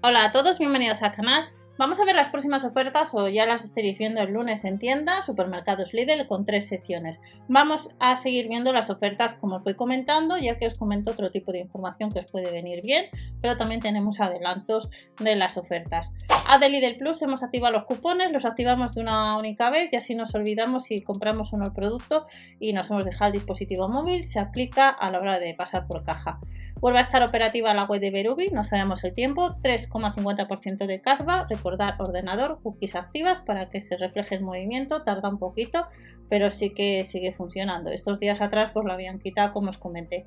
Hola a todos, bienvenidos al canal. Vamos a ver las próximas ofertas o ya las estaréis viendo el lunes en tienda, supermercados Lidl con tres secciones. Vamos a seguir viendo las ofertas como os voy comentando, ya que os comento otro tipo de información que os puede venir bien, pero también tenemos adelantos de las ofertas. A de Lidl Plus hemos activado los cupones, los activamos de una única vez y así nos olvidamos si compramos o no el producto y nos hemos dejado el dispositivo móvil, se aplica a la hora de pasar por caja. Vuelve a estar operativa la web de Berubi, no sabemos el tiempo, 3,50% de cashback, recordar ordenador, cookies activas para que se refleje el movimiento, tarda un poquito, pero sí que sigue funcionando. Estos días atrás pues lo habían quitado como os comenté.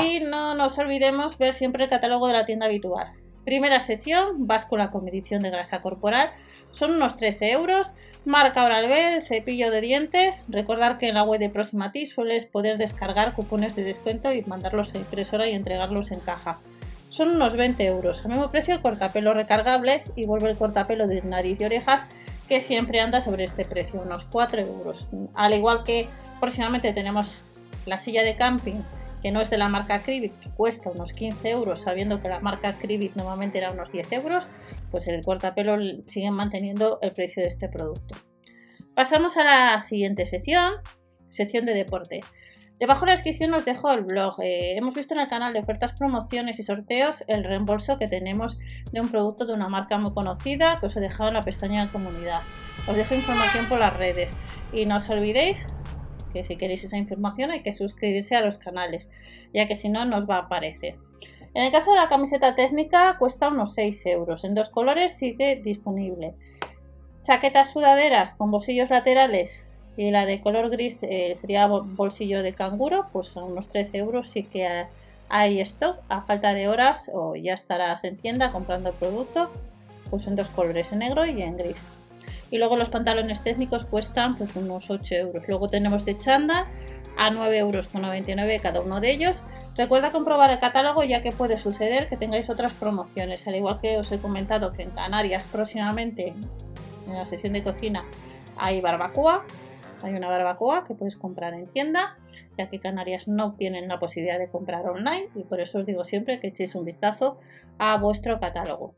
Y no nos olvidemos ver siempre el catálogo de la tienda habitual. Primera sección, báscula con medición de grasa corporal, son unos 13 euros. Marca Oral-B, cepillo de dientes. Recordar que en la web de Proximati sueles poder descargar cupones de descuento y mandarlos a impresora y entregarlos en caja. Son unos 20 euros. Al mismo precio el cortapelo recargable y vuelve el cortapelo de nariz y orejas que siempre anda sobre este precio, unos 4 euros. Al igual que próximamente tenemos la silla de camping que no es de la marca Cribit, que cuesta unos 15 euros, sabiendo que la marca Cribit normalmente era unos 10 euros, pues el cortapelo siguen manteniendo el precio de este producto. Pasamos a la siguiente sección, sección de deporte. Debajo de la descripción os dejo el blog. Eh, hemos visto en el canal de ofertas, promociones y sorteos el reembolso que tenemos de un producto de una marca muy conocida que os he dejado en la pestaña de comunidad. Os dejo información por las redes y no os olvidéis que si queréis esa información hay que suscribirse a los canales, ya que si no nos va a aparecer. En el caso de la camiseta técnica cuesta unos 6 euros, en dos colores sigue disponible. Chaquetas sudaderas con bolsillos laterales y la de color gris eh, sería bolsillo de canguro, pues unos 13 euros sí que hay stock a falta de horas o ya estarás en tienda comprando el producto, pues en dos colores, en negro y en gris. Y luego los pantalones técnicos cuestan pues unos 8 euros. Luego tenemos de chanda a 9,99 euros cada uno de ellos. Recuerda comprobar el catálogo ya que puede suceder que tengáis otras promociones. Al igual que os he comentado que en Canarias próximamente en la sesión de cocina hay barbacoa. Hay una barbacoa que puedes comprar en tienda, ya que Canarias no tienen la posibilidad de comprar online y por eso os digo siempre que echéis un vistazo a vuestro catálogo.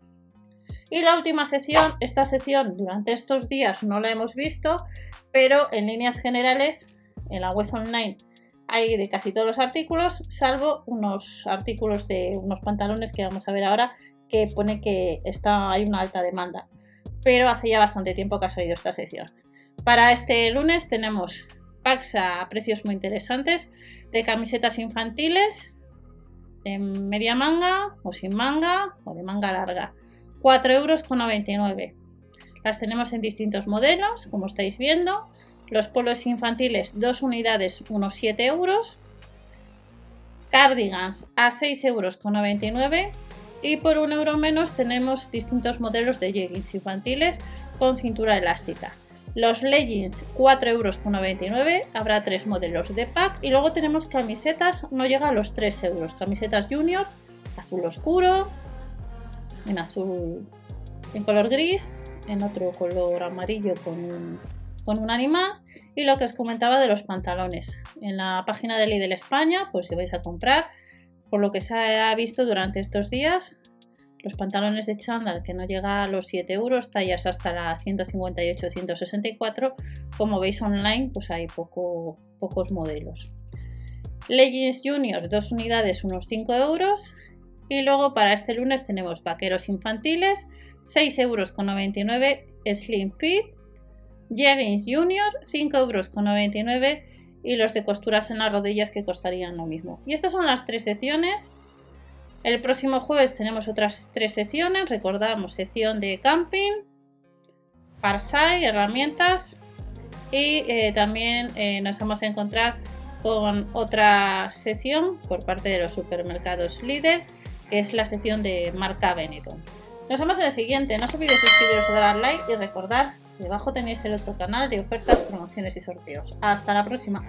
Y la última sección, esta sección durante estos días no la hemos visto, pero en líneas generales en la web online hay de casi todos los artículos, salvo unos artículos de unos pantalones que vamos a ver ahora que pone que está, hay una alta demanda. Pero hace ya bastante tiempo que ha salido esta sección. Para este lunes tenemos packs a precios muy interesantes de camisetas infantiles en media manga o sin manga o de manga larga. 4,99 euros. Las tenemos en distintos modelos, como estáis viendo. Los polos infantiles, dos unidades, unos 7 euros. Cardigans a 6,99 euros. Y por un euro menos tenemos distintos modelos de jeggings infantiles con cintura elástica. Los leggings 4,99 euros, habrá tres modelos de pack y luego tenemos camisetas, no llega a los 3 euros, camisetas junior, azul oscuro, en azul, en color gris, en otro color amarillo con un, animal y lo que os comentaba de los pantalones. En la página de Lidl España, pues si vais a comprar, por lo que se ha visto durante estos días, los pantalones de chándal que no llega a los 7 euros, tallas hasta la 158-164, como veis online, pues hay poco, pocos modelos. Leggings Junior, dos unidades, unos 5 euros. Y luego para este lunes tenemos vaqueros infantiles, 6,99 euros Slim Fit, Jeggings Junior, 5,99 euros y los de costuras en las rodillas que costarían lo mismo. Y estas son las tres secciones. El próximo jueves tenemos otras tres secciones. Recordamos sección de camping, Parsai, herramientas y eh, también eh, nos vamos a encontrar con otra sección por parte de los supermercados líder que es la sección de marca Benetton. Nos vemos en el siguiente. No os olvidéis suscribiros o dar like y recordar, debajo tenéis el otro canal de ofertas, promociones y sorteos. Hasta la próxima.